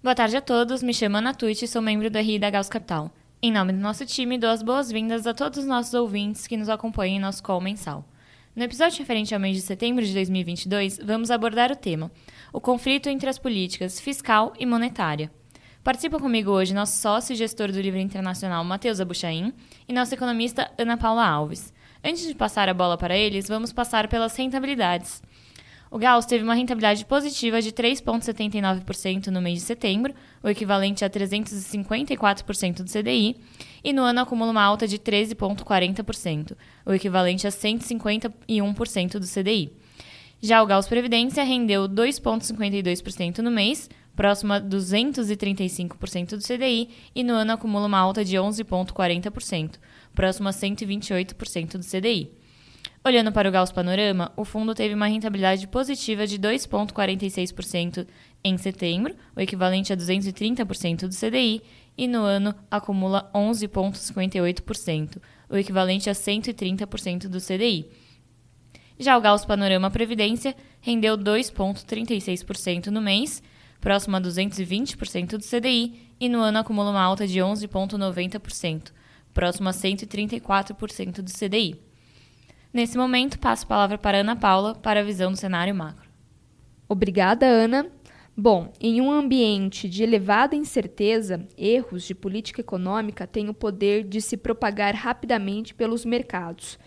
Boa tarde a todos, me chamo Ana Tucci sou membro do RI da Gauss Capital. Em nome do nosso time, dou as boas-vindas a todos os nossos ouvintes que nos acompanham em nosso call mensal. No episódio referente ao mês de setembro de 2022, vamos abordar o tema: o conflito entre as políticas fiscal e monetária. Participa comigo hoje nosso sócio e gestor do livro internacional Matheus Abuchain e nossa economista Ana Paula Alves. Antes de passar a bola para eles, vamos passar pelas rentabilidades. O Gauss teve uma rentabilidade positiva de 3,79% no mês de setembro, o equivalente a 354% do CDI, e no ano acumula uma alta de 13,40%, o equivalente a 151% do CDI. Já o Gauss Previdência rendeu 2,52% no mês, próximo a 235% do CDI, e no ano acumula uma alta de 11,40%, próximo a 128% do CDI. Olhando para o Gauss Panorama, o fundo teve uma rentabilidade positiva de 2,46% em setembro, o equivalente a 230% do CDI, e no ano acumula 11,58%, o equivalente a 130% do CDI. Já o Gauss Panorama Previdência rendeu 2,36% no mês, próximo a 220% do CDI, e no ano acumula uma alta de 11,90%, próximo a 134% do CDI. Nesse momento, passo a palavra para Ana Paula para a visão do cenário macro. Obrigada, Ana. Bom, em um ambiente de elevada incerteza, erros de política econômica têm o poder de se propagar rapidamente pelos mercados.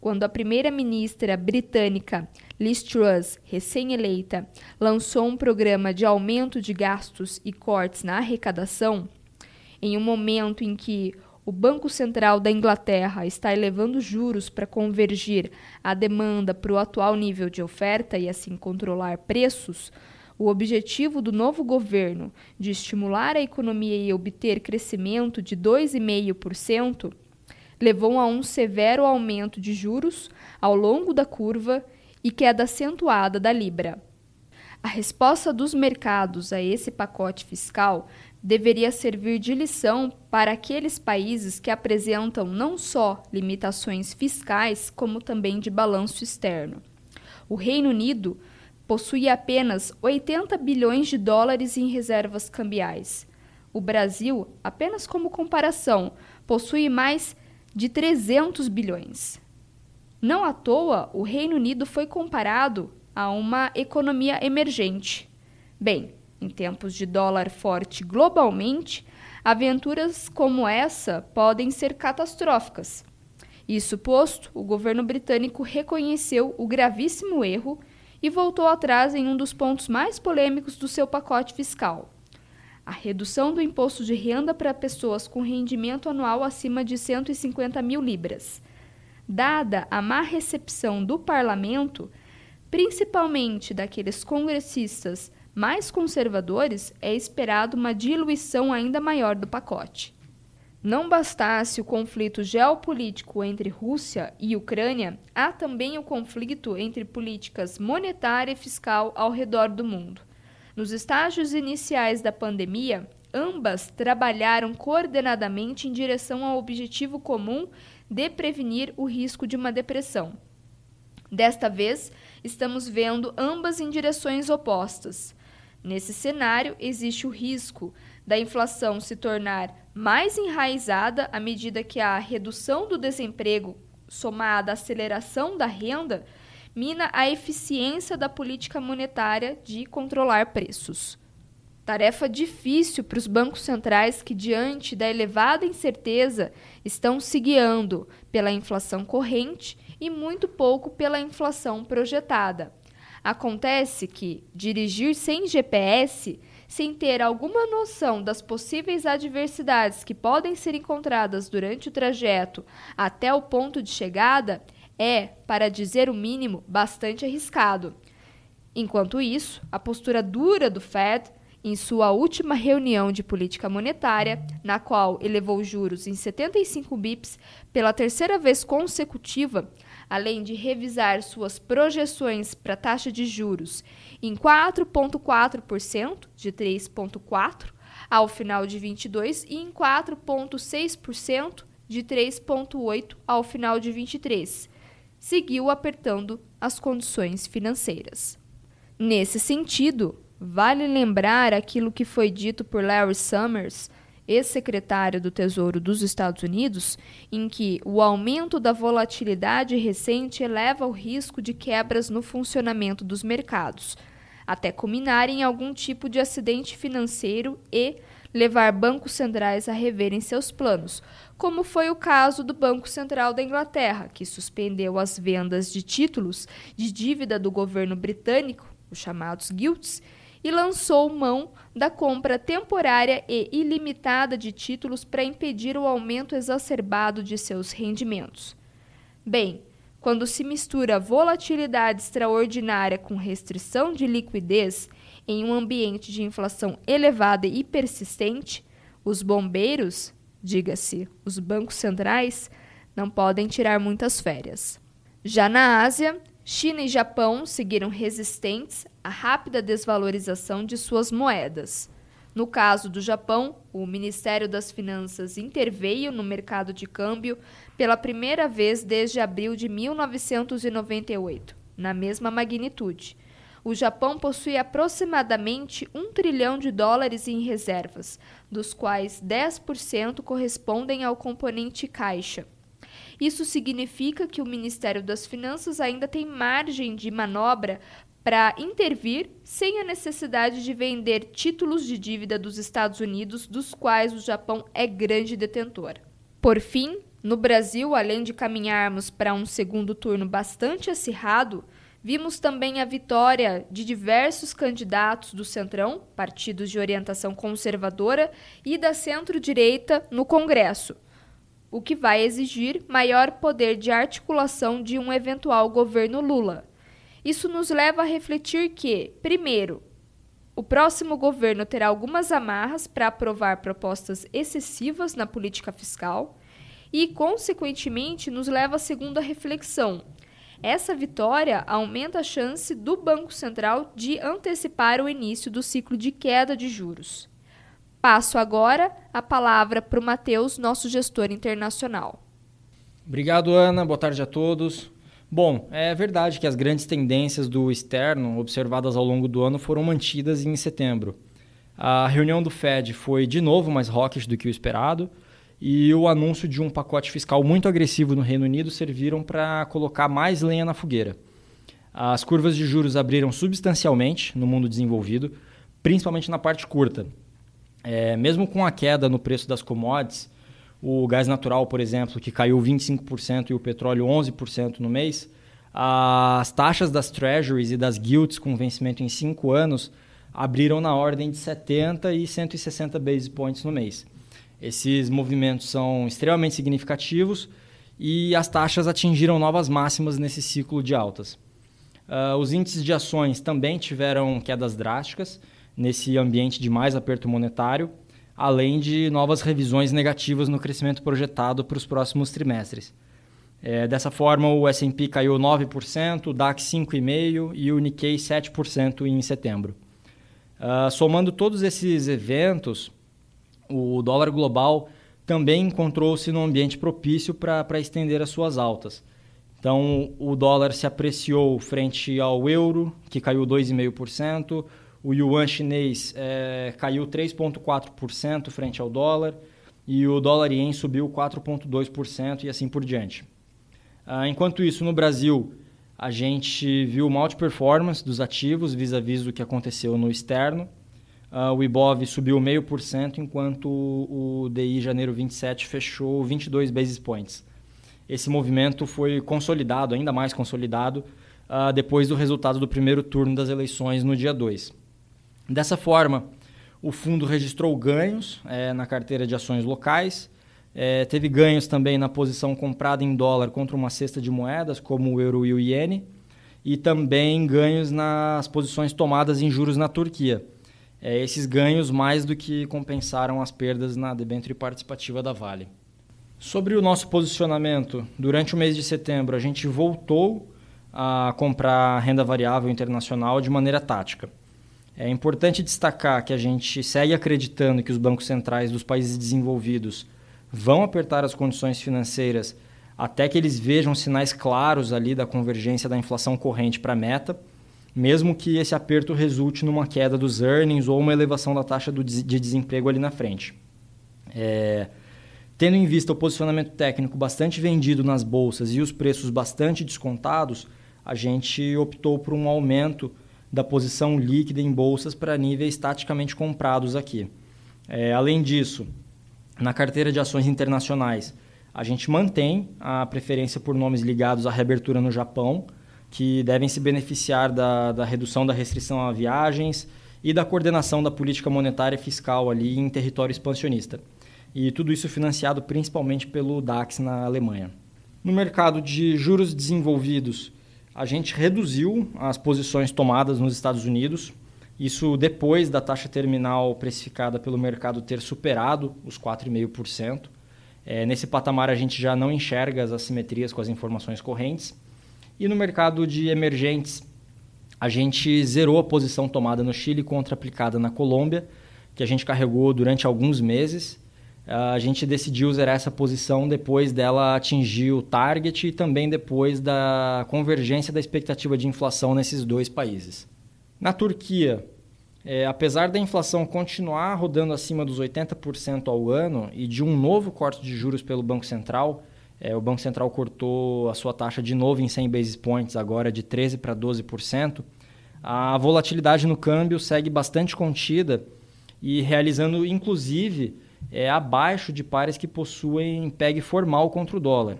Quando a primeira-ministra britânica Liz Truss, recém-eleita, lançou um programa de aumento de gastos e cortes na arrecadação, em um momento em que o Banco Central da Inglaterra está elevando juros para convergir a demanda para o atual nível de oferta e assim controlar preços, o objetivo do novo governo de estimular a economia e obter crescimento de 2,5% levou a um severo aumento de juros ao longo da curva e queda acentuada da libra. A resposta dos mercados a esse pacote fiscal deveria servir de lição para aqueles países que apresentam não só limitações fiscais, como também de balanço externo. O Reino Unido possui apenas 80 bilhões de dólares em reservas cambiais. O Brasil, apenas como comparação, possui mais de 300 bilhões. Não à toa, o Reino Unido foi comparado a uma economia emergente. Bem, em tempos de dólar forte globalmente, aventuras como essa podem ser catastróficas. Isso posto, o governo britânico reconheceu o gravíssimo erro e voltou atrás em um dos pontos mais polêmicos do seu pacote fiscal. A redução do imposto de renda para pessoas com rendimento anual acima de 150 mil libras. Dada a má recepção do parlamento, principalmente daqueles congressistas mais conservadores, é esperado uma diluição ainda maior do pacote. Não bastasse o conflito geopolítico entre Rússia e Ucrânia, há também o conflito entre políticas monetária e fiscal ao redor do mundo. Nos estágios iniciais da pandemia, ambas trabalharam coordenadamente em direção ao objetivo comum de prevenir o risco de uma depressão. Desta vez, estamos vendo ambas em direções opostas. Nesse cenário, existe o risco da inflação se tornar mais enraizada à medida que a redução do desemprego, somada à aceleração da renda, mina a eficiência da política monetária de controlar preços. Tarefa difícil para os bancos centrais que, diante da elevada incerteza, estão se guiando pela inflação corrente e muito pouco pela inflação projetada. Acontece que dirigir sem GPS, sem ter alguma noção das possíveis adversidades que podem ser encontradas durante o trajeto até o ponto de chegada, é, para dizer o mínimo, bastante arriscado. Enquanto isso, a postura dura do Fed, em sua última reunião de política monetária, na qual elevou juros em 75 bips pela terceira vez consecutiva, além de revisar suas projeções para taxa de juros em 4,4% de 3,4% ao final de 22 e em 4,6% de 3,8% ao final de 23. Seguiu apertando as condições financeiras. Nesse sentido, Vale lembrar aquilo que foi dito por Larry Summers, ex-secretário do Tesouro dos Estados Unidos, em que o aumento da volatilidade recente eleva o risco de quebras no funcionamento dos mercados, até culminar em algum tipo de acidente financeiro e levar bancos centrais a reverem seus planos, como foi o caso do Banco Central da Inglaterra, que suspendeu as vendas de títulos de dívida do governo britânico, os chamados gilts, e lançou mão da compra temporária e ilimitada de títulos para impedir o aumento exacerbado de seus rendimentos. Bem, quando se mistura volatilidade extraordinária com restrição de liquidez em um ambiente de inflação elevada e persistente, os bombeiros, diga-se, os bancos centrais, não podem tirar muitas férias. Já na Ásia, China e Japão seguiram resistentes à rápida desvalorização de suas moedas. No caso do Japão, o Ministério das Finanças interveio no mercado de câmbio pela primeira vez desde abril de 1998, na mesma magnitude. O Japão possui aproximadamente um trilhão de dólares em reservas, dos quais 10% correspondem ao componente caixa. Isso significa que o Ministério das Finanças ainda tem margem de manobra para intervir sem a necessidade de vender títulos de dívida dos Estados Unidos, dos quais o Japão é grande detentor. Por fim, no Brasil, além de caminharmos para um segundo turno bastante acirrado, vimos também a vitória de diversos candidatos do Centrão, partidos de orientação conservadora, e da centro-direita no Congresso o que vai exigir maior poder de articulação de um eventual governo Lula. Isso nos leva a refletir que, primeiro, o próximo governo terá algumas amarras para aprovar propostas excessivas na política fiscal e, consequentemente, nos leva à segunda reflexão. Essa vitória aumenta a chance do Banco Central de antecipar o início do ciclo de queda de juros. Passo agora a palavra para o Matheus, nosso gestor internacional. Obrigado, Ana. Boa tarde a todos. Bom, é verdade que as grandes tendências do externo observadas ao longo do ano foram mantidas em setembro. A reunião do Fed foi de novo mais hawkish do que o esperado e o anúncio de um pacote fiscal muito agressivo no Reino Unido serviram para colocar mais lenha na fogueira. As curvas de juros abriram substancialmente no mundo desenvolvido, principalmente na parte curta, é, mesmo com a queda no preço das commodities, o gás natural, por exemplo, que caiu 25% e o petróleo 11% no mês, as taxas das treasuries e das guilds com vencimento em 5 anos abriram na ordem de 70 e 160 basis points no mês. Esses movimentos são extremamente significativos e as taxas atingiram novas máximas nesse ciclo de altas. Uh, os índices de ações também tiveram quedas drásticas, nesse ambiente de mais aperto monetário, além de novas revisões negativas no crescimento projetado para os próximos trimestres. É, dessa forma, o S&P caiu 9%, o DAX 5,5% e o Nikkei 7% em setembro. Uh, somando todos esses eventos, o dólar global também encontrou-se num ambiente propício para estender as suas altas. Então, o dólar se apreciou frente ao euro, que caiu 2,5%, o yuan chinês é, caiu 3,4% frente ao dólar e o dólar ien subiu 4,2% e assim por diante. Ah, enquanto isso, no Brasil, a gente viu uma performance dos ativos vis-à-vis do que aconteceu no externo. Ah, o IBOV subiu 0,5%, enquanto o DI janeiro 27 fechou 22 basis points. Esse movimento foi consolidado, ainda mais consolidado, ah, depois do resultado do primeiro turno das eleições no dia 2. Dessa forma, o fundo registrou ganhos é, na carteira de ações locais, é, teve ganhos também na posição comprada em dólar contra uma cesta de moedas, como o euro e o iene, e também ganhos nas posições tomadas em juros na Turquia. É, esses ganhos mais do que compensaram as perdas na debênture participativa da Vale. Sobre o nosso posicionamento, durante o mês de setembro a gente voltou a comprar renda variável internacional de maneira tática. É importante destacar que a gente segue acreditando que os bancos centrais dos países desenvolvidos vão apertar as condições financeiras até que eles vejam sinais claros ali da convergência da inflação corrente para a meta. mesmo que esse aperto resulte numa queda dos earnings ou uma elevação da taxa de desemprego ali na frente. É, tendo em vista o posicionamento técnico bastante vendido nas bolsas e os preços bastante descontados, a gente optou por um aumento da posição líquida em bolsas para níveis taticamente comprados aqui. É, além disso, na carteira de ações internacionais, a gente mantém a preferência por nomes ligados à reabertura no Japão, que devem se beneficiar da, da redução da restrição a viagens e da coordenação da política monetária e fiscal ali em território expansionista. E tudo isso financiado principalmente pelo DAX na Alemanha. No mercado de juros desenvolvidos, a gente reduziu as posições tomadas nos Estados Unidos, isso depois da taxa terminal precificada pelo mercado ter superado os 4,5%. É, nesse patamar, a gente já não enxerga as assimetrias com as informações correntes. E no mercado de emergentes, a gente zerou a posição tomada no Chile contra aplicada na Colômbia, que a gente carregou durante alguns meses. A gente decidiu zerar essa posição depois dela atingir o target e também depois da convergência da expectativa de inflação nesses dois países. Na Turquia, é, apesar da inflação continuar rodando acima dos 80% ao ano e de um novo corte de juros pelo Banco Central, é, o Banco Central cortou a sua taxa de novo em 100 basis points, agora de 13% para 12%. A volatilidade no câmbio segue bastante contida e realizando, inclusive, é, abaixo de pares que possuem PEG formal contra o dólar.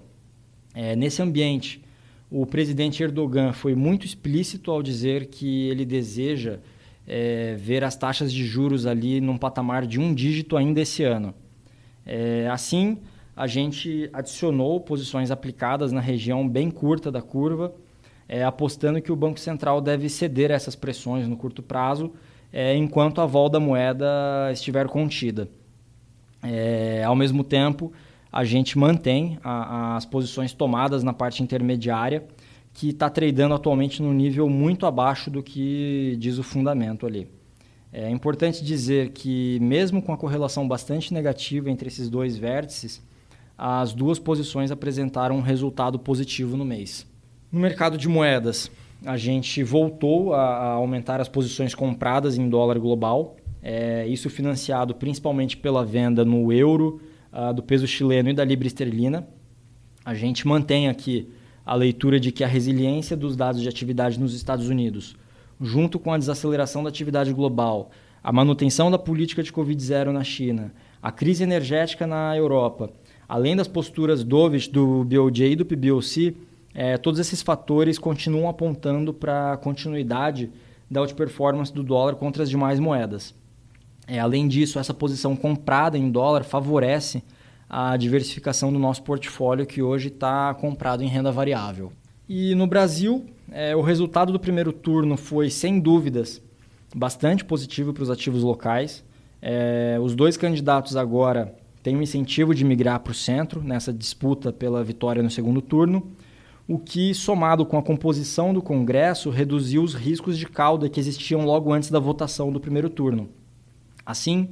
É, nesse ambiente, o presidente Erdogan foi muito explícito ao dizer que ele deseja é, ver as taxas de juros ali num patamar de um dígito ainda esse ano. É, assim, a gente adicionou posições aplicadas na região bem curta da curva, é, apostando que o Banco Central deve ceder essas pressões no curto prazo, é, enquanto a vol da moeda estiver contida. É, ao mesmo tempo, a gente mantém a, as posições tomadas na parte intermediária, que está tradando atualmente num nível muito abaixo do que diz o fundamento ali. É importante dizer que, mesmo com a correlação bastante negativa entre esses dois vértices, as duas posições apresentaram um resultado positivo no mês. No mercado de moedas, a gente voltou a, a aumentar as posições compradas em dólar global, é, isso financiado principalmente pela venda no euro, uh, do peso chileno e da libra esterlina. A gente mantém aqui a leitura de que a resiliência dos dados de atividade nos Estados Unidos, junto com a desaceleração da atividade global, a manutenção da política de Covid-0 na China, a crise energética na Europa além das posturas dovish do BOJ e do PBOC, é, todos esses fatores continuam apontando para a continuidade da outperformance do dólar contra as demais moedas. É, além disso, essa posição comprada em dólar favorece a diversificação do nosso portfólio, que hoje está comprado em renda variável. E no Brasil, é, o resultado do primeiro turno foi, sem dúvidas, bastante positivo para os ativos locais. É, os dois candidatos agora tem um incentivo de migrar para o centro nessa disputa pela vitória no segundo turno, o que, somado com a composição do Congresso, reduziu os riscos de cauda que existiam logo antes da votação do primeiro turno. Assim,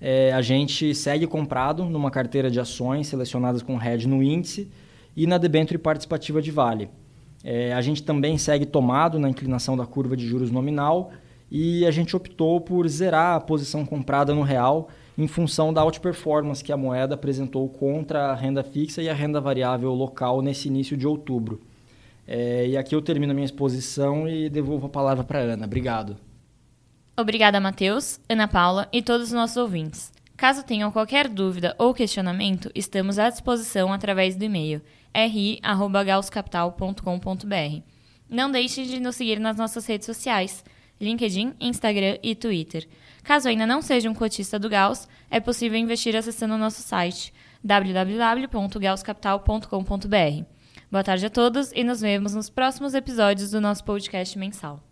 é, a gente segue comprado numa carteira de ações selecionadas com hedge no índice e na debênture participativa de Vale. É, a gente também segue tomado na inclinação da curva de juros nominal e a gente optou por zerar a posição comprada no real em função da outperformance que a moeda apresentou contra a renda fixa e a renda variável local nesse início de outubro. É, e aqui eu termino a minha exposição e devolvo a palavra para Ana. Obrigado. Obrigada, Matheus, Ana Paula e todos os nossos ouvintes. Caso tenham qualquer dúvida ou questionamento, estamos à disposição através do e-mail ri.gauscapital.com.br. Não deixe de nos seguir nas nossas redes sociais, LinkedIn, Instagram e Twitter. Caso ainda não seja um cotista do Gauss, é possível investir acessando o nosso site www.gausscapital.com.br. Boa tarde a todos e nos vemos nos próximos episódios do nosso podcast mensal.